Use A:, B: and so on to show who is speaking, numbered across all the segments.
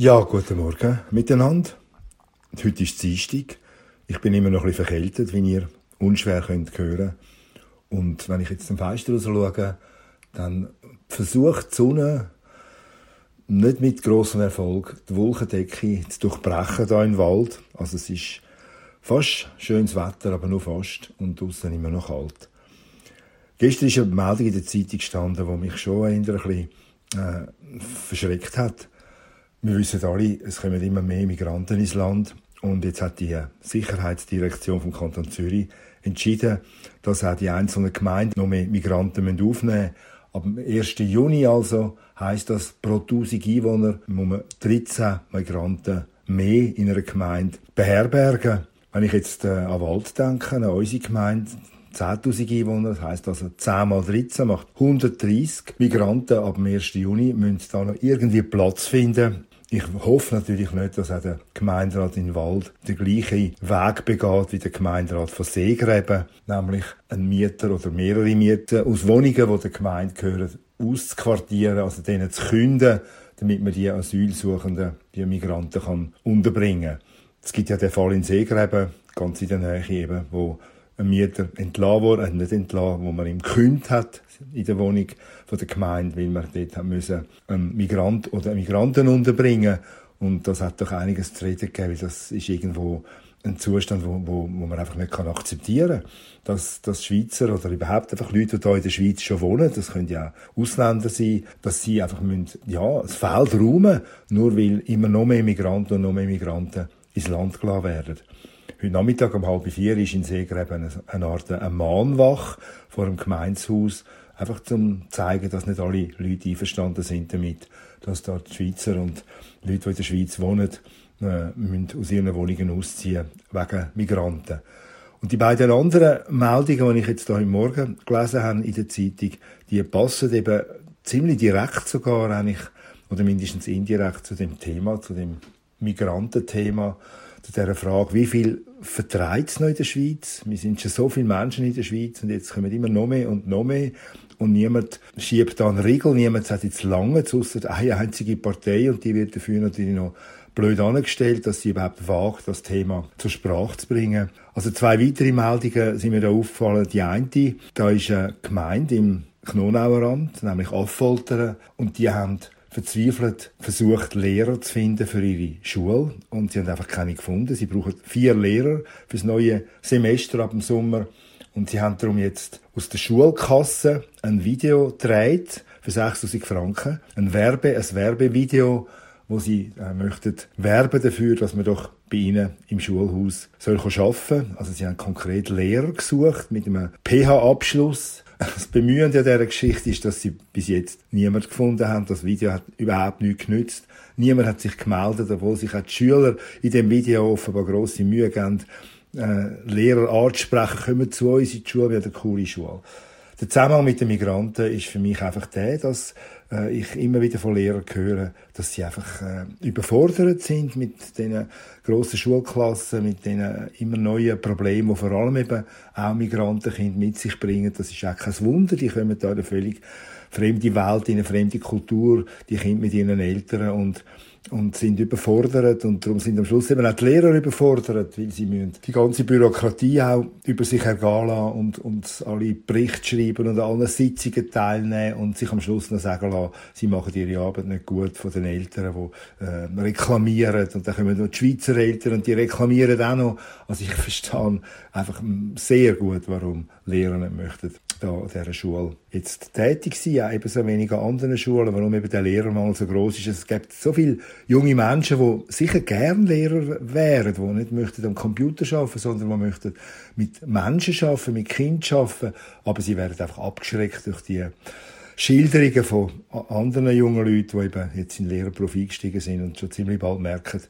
A: Ja, guten Morgen miteinander. Heute ist Dienstag. Ich bin immer noch ein bisschen verkältet, wie ihr unschwer könnt. Und wenn ich jetzt zum Fenster raus schaue, dann versucht die Sonne nicht mit großem Erfolg die Wolkendecke zu durchbrechen da im Wald. Also es ist fast schönes Wetter, aber nur fast und draußen immer noch kalt. Gestern ist eine Meldung in der Zeitung gestanden, die mich schon ein bisschen äh, verschreckt hat. Wir wissen alle, es kommen immer mehr Migranten ins Land. Und jetzt hat die Sicherheitsdirektion vom Kanton Zürich entschieden, dass auch die einzelnen Gemeinden noch mehr Migranten aufnehmen müssen. Ab dem 1. Juni also heisst das, pro 1000 Einwohner muss man 13 Migranten mehr in einer Gemeinde beherbergen. Wenn ich jetzt äh, an Wald denke, an unsere Gemeinde, 10.000 Einwohner, das heisst also 10 mal 13 macht 130 Migranten ab dem 1. Juni müssen da noch irgendwie Platz finden ich hoffe natürlich nicht, dass auch der Gemeinderat in Wald den gleichen Weg begeht wie der Gemeinderat von Seegräben, nämlich ein Mieter oder mehrere Mieter aus Wohnungen, die der Gemeinde gehören, auszuquartieren, also denen zu künden, damit man die Asylsuchenden, die Migranten kann unterbringen. Es gibt ja den Fall in Seegräben, ganz in der Nähe eben, wo ein Mieter entlassen wurde, äh, nicht entlassen, wo man ihm gekündigt hat in der Wohnung von der Gemeinde, weil man dort müssen einen Migrant oder einen Migranten unterbringen und das hat doch einiges zu reden gegeben, weil das ist irgendwo ein Zustand, wo, wo, wo man einfach nicht akzeptieren kann. Dass, dass Schweizer oder überhaupt einfach Leute, die hier in der Schweiz schon wohnen, das können ja Ausländer sein, dass sie einfach müssen, ja, das Feld räumen, nur weil immer noch mehr Migranten und noch mehr Migranten ins Land gelassen werden. Heute Nachmittag um halb vier ist in Seegräben eine Art eine Mahnwache vor dem Gemeinshaus, einfach zum zeigen, dass nicht alle Leute einverstanden sind damit, dass da die Schweizer und Leute, die in der Schweiz wohnen, äh, müssen aus ihren Wohnungen ausziehen wegen Migranten. Und die beiden anderen Meldungen, die ich jetzt hier im Morgen gelesen habe in der Zeitung, die passen eben ziemlich direkt sogar eigentlich, oder mindestens indirekt zu dem Thema, zu dem Migrantenthema, zu dieser Frage, wie viel vertreibt es noch in der Schweiz? Wir sind schon so viele Menschen in der Schweiz und jetzt kommen immer noch mehr und noch mehr. Und niemand schiebt da einen Riegel, niemand sagt jetzt lange, ausser eine einzige Partei und die wird dafür natürlich noch blöd angestellt, dass sie überhaupt wagt, das Thema zur Sprache zu bringen. Also zwei weitere Meldungen sind mir da aufgefallen. Die eine, da ist eine Gemeinde im Knonauerrand, nämlich Affoltern, und die haben verzweifelt versucht, Lehrer zu finden für ihre Schule und sie haben einfach keine gefunden. Sie brauchen vier Lehrer fürs neue Semester ab dem Sommer und sie haben darum jetzt aus der Schulkasse ein Video gedreht für 6000 Franken, ein Werbe, ein Werbevideo, wo sie äh, möchten werben dafür, dass man doch bei ihnen im Schulhaus soll arbeiten. Also sie haben konkret Lehrer gesucht mit einem PH-Abschluss das Bemühen an dieser Geschichte ist, dass sie bis jetzt niemand gefunden haben. Das Video hat überhaupt nichts genützt. Niemand hat sich gemeldet, obwohl sich auch die Schüler in dem Video offenbar grosse Mühe geben, äh, Lehrer anzusprechen, kommen zu uns in die Schule, wir haben eine coole Schule. Der Zusammenhang mit den Migranten ist für mich einfach der, dass äh, ich immer wieder von Lehrern höre, dass sie einfach äh, überfordert sind mit den grossen Schulklassen, mit den immer neuen Problemen, die vor allem eben auch Migrantenkinder mit sich bringen. Das ist auch kein Wunder, die kommen da in eine völlig fremde Welt, in eine fremde Kultur, die Kinder mit ihren Eltern und und sind überfordert und darum sind am Schluss eben auch die Lehrer überfordert, weil sie müssen die ganze Bürokratie auch über sich ergehen lassen und, und alle Berichte schreiben und an allen Sitzungen teilnehmen und sich am Schluss noch sagen lassen, sie machen ihre Arbeit nicht gut von den Eltern, die äh, reklamieren und dann kommen noch die Schweizer Eltern und die reklamieren auch noch. Also ich verstehe einfach sehr gut, warum Lehrer nicht möchten da an dieser Schule jetzt tätig sein, auch eben so wenig an anderen Schulen, warum eben der Lehrermangel so groß ist. Es gibt so viele junge Menschen, die sicher gern Lehrer wären, die nicht möchten am Computer arbeiten, sondern die möchten mit Menschen arbeiten, mit Kindern arbeiten, aber sie werden einfach abgeschreckt durch die Schilderungen von anderen jungen Leuten, die eben jetzt in den Lehrerberuf eingestiegen sind und schon ziemlich bald merken,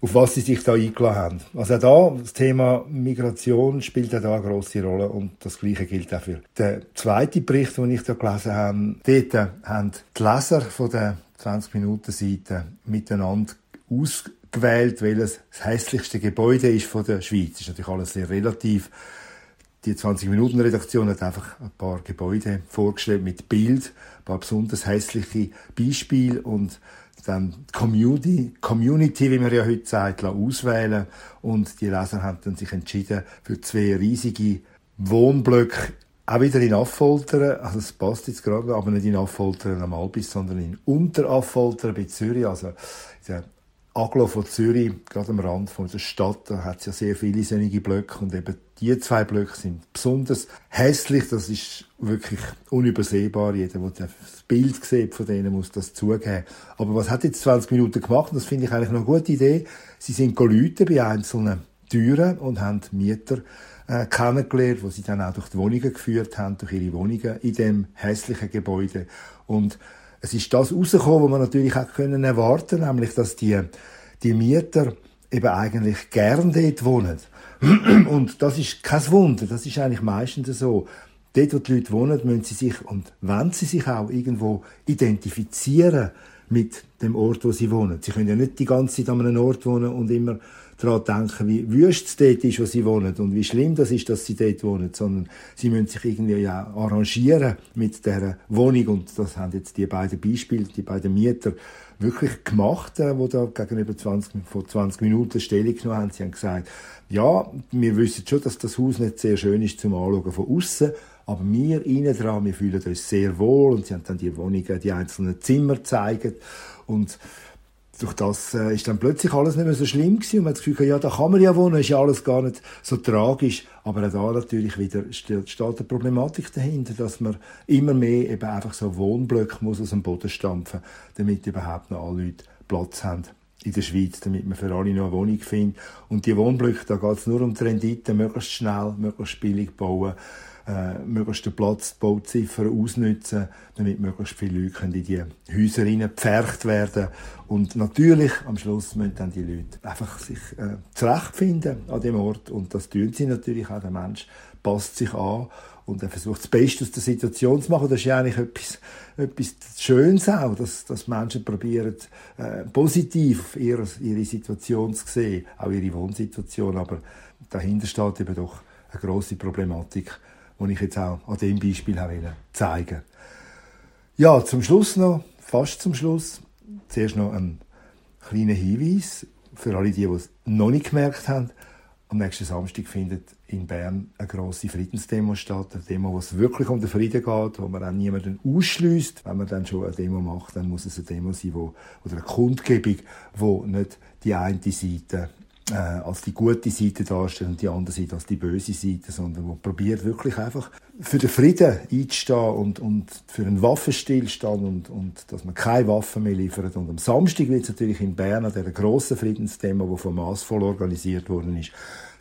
A: auf was sie sich da eingeladen haben. Also auch da, das Thema Migration spielt auch da eine grosse Rolle und das Gleiche gilt auch für den zweiten Bericht, den ich da gelesen habe. Dort haben die Leser von der 20-Minuten-Seite miteinander ausgewählt, welches das hässlichste Gebäude ist von der Schweiz. Das ist natürlich alles sehr relativ. Die 20-Minuten-Redaktion hat einfach ein paar Gebäude vorgestellt mit Bild, ein paar besonders hässliche Beispiele und dann Community, Community, wie man ja heute sagt, auswählen. Und die Leser haben dann sich entschieden für zwei riesige Wohnblöcke auch wieder in Affoltern, also es passt jetzt gerade, aber nicht in Affoltern am Albis, sondern in Unteraffoltern bei Zürich, also der Aglo von Zürich, gerade am Rand von der Stadt, da hat es ja sehr viele sonnige Blöcke und eben die zwei Blöcke sind besonders hässlich, das ist wirklich unübersehbar. Jeder, der das Bild sieht von denen, muss das zugeben. Aber was hat jetzt 20 Minuten gemacht? Das finde ich eigentlich noch eine gute Idee. Sie sind Leute bei einzelnen Türen und haben Mieter äh, kennengelernt, wo sie dann auch durch die Wohnungen geführt haben, durch ihre Wohnungen in dem hässlichen Gebäude. Und es ist das rausgekommen, was man natürlich auch können erwarten, nämlich, dass die, die Mieter eben eigentlich gern dort wohnen. Und das ist kein Wunder, das ist eigentlich meistens so. Dort, wo die Leute wohnen, müssen sie sich, und wenn sie sich auch irgendwo identifizieren mit dem Ort, wo sie wohnen. Sie können ja nicht die ganze Zeit an einem Ort wohnen und immer daran denken, wie wüst es dort ist, wo sie wohnen und wie schlimm das ist, dass sie dort wohnen, sondern sie müssen sich irgendwie ja arrangieren mit der Wohnung und das haben jetzt die beiden Beispiele, die beiden Mieter wirklich gemacht, äh, wo da gegenüber 20, vor 20 Minuten Stellung genommen haben. Sie haben gesagt, ja, wir wissen schon, dass das Haus nicht sehr schön ist zum Anschauen von außen, aber wir innen dran, wir fühlen uns sehr wohl und sie haben dann die Wohnungen, die einzelnen Zimmer gezeigt und durch das äh, ist dann plötzlich alles nicht mehr so schlimm gewesen und man hat das Gefühl, ja, da kann man ja wohnen, ist ja alles gar nicht so tragisch, aber auch da natürlich wieder steht, steht eine Problematik dahinter, dass man immer mehr eben einfach so Wohnblöcke muss aus dem Boden stampfen, damit überhaupt noch alle Leute Platz haben in der Schweiz, damit man für alle noch eine Wohnung findet. Und die Wohnblöcke, da geht es nur um die Rendite, möglichst schnell, möglichst billig bauen äh, möglichst den Platz, die Bauziffer ausnutzen, damit möglichst viele Leute in die Häuser gepfercht werden Und natürlich, am Schluss müssen dann die Leute einfach sich äh, zurechtfinden an dem Ort. Und das tun sie natürlich auch. Der Mensch passt sich an und er versucht das Beste aus der Situation zu machen. Das ist ja eigentlich etwas, etwas Schönes auch, dass, dass Menschen probieren, äh, positiv ihre, ihre Situation zu sehen, auch ihre Wohnsituation. Aber dahinter steht eben doch eine grosse Problematik, die ich jetzt auch an dem Beispiel zeigen wollte. Ja, zum Schluss noch, fast zum Schluss, zuerst noch ein kleiner Hinweis für alle, die, die es noch nicht gemerkt haben. Am nächsten Samstag findet in Bern eine grosse Friedensdemo statt. Eine Demo, wo es wirklich um den Frieden geht, wo man auch niemanden ausschließt. Wenn man dann schon eine Demo macht, dann muss es eine Demo sein, wo, oder eine Kundgebung, wo nicht die eine Seite äh, als die gute Seite darstellt und die andere Seite als die böse Seite, sondern wo probiert wirklich einfach für den Frieden einzustehen und, und für einen Waffenstillstand und, und dass man keine Waffen mehr liefert. Und am Samstag wird es natürlich in Bern an dieser grossen Friedensthema, die von Massvoll organisiert worden ist,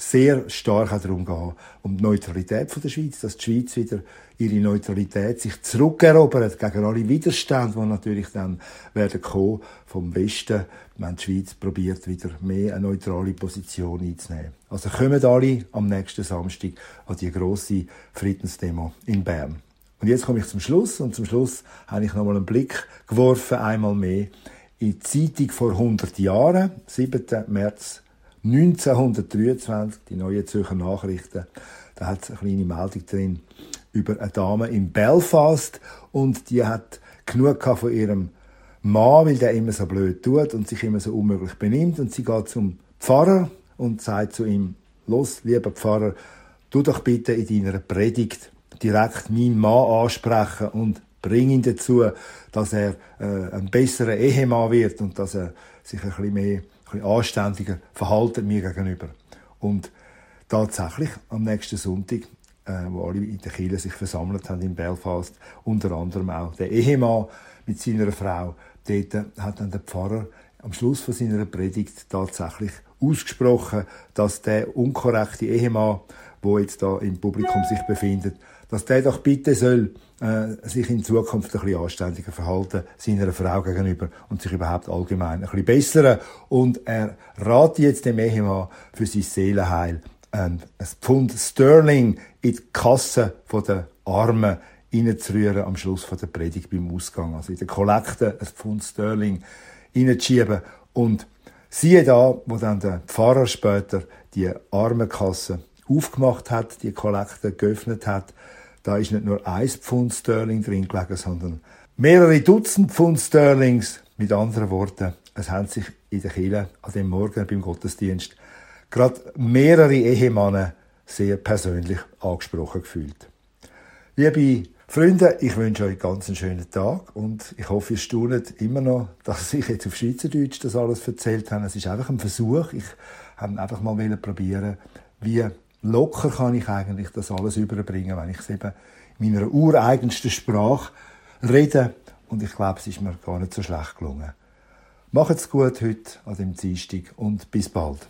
A: sehr stark auch darum gehen, um die Neutralität von der Schweiz, dass die Schweiz wieder ihre Neutralität sich zurückerobert gegen alle Widerstände, die natürlich dann werden kommen vom Westen, wenn die Schweiz probiert, wieder mehr eine neutrale Position einzunehmen. Also kommen alle am nächsten Samstag an die grosse Friedensdemo in Bern. Und jetzt komme ich zum Schluss und zum Schluss habe ich nochmal einen Blick geworfen, einmal mehr in die Zeitung vor 100 Jahren, 7. März 1923, die neue Zürcher Nachrichten, da hat es eine kleine Meldung drin über eine Dame in Belfast und die hat genug von ihrem Mann, weil der immer so blöd tut und sich immer so unmöglich benimmt und sie geht zum Pfarrer und sagt zu ihm, los, lieber Pfarrer, tu doch bitte in deiner Predigt direkt meinen Mann ansprechen und bring ihn dazu, dass er äh, ein besserer Ehemann wird und dass er sich ein bisschen mehr bisschen anständiger verhalten mir gegenüber. Und tatsächlich am nächsten Sonntag, äh, wo alle in der Kirche sich versammelt haben in Belfast, unter anderem auch der Ehemann mit seiner Frau, dort hat dann der Pfarrer am Schluss von seiner Predigt tatsächlich ausgesprochen, dass der unkorrekte Ehemann, wo jetzt da im Publikum sich befindet, dass der doch bitte soll äh, sich in Zukunft ein bisschen anständiger verhalten seiner Frau gegenüber und sich überhaupt allgemein ein bisschen bessern. Und er ratet jetzt dem Ehemann für sein Seelenheil ein, Pfund Sterling in die Kasse der Armen reinzurühren am Schluss der Predigt beim Ausgang. Also in der Kollekte ein Pfund Sterling reinzuschieben. Und siehe da, wo dann der Pfarrer später die Armenkasse aufgemacht hat, die Kollekte geöffnet hat, da ist nicht nur ein Pfund Sterling drin gelegen, sondern mehrere Dutzend Pfund Sterlings Mit anderen Worten, es haben sich in der Kirche an dem Morgen beim Gottesdienst gerade mehrere Ehemänner sehr persönlich angesprochen gefühlt. Liebe Freunde, ich wünsche euch ganz einen schönen Tag und ich hoffe, ihr staunet immer noch, dass ich jetzt auf Schweizerdeutsch das alles erzählt habe. Es ist einfach ein Versuch. Ich habe einfach mal probieren, wie locker kann ich eigentlich das alles überbringen, wenn ich es eben in meiner ureigensten Sprache rede. Und ich glaube, es ist mir gar nicht so schlecht gelungen. Macht's gut heute an dem Dienstag und bis bald.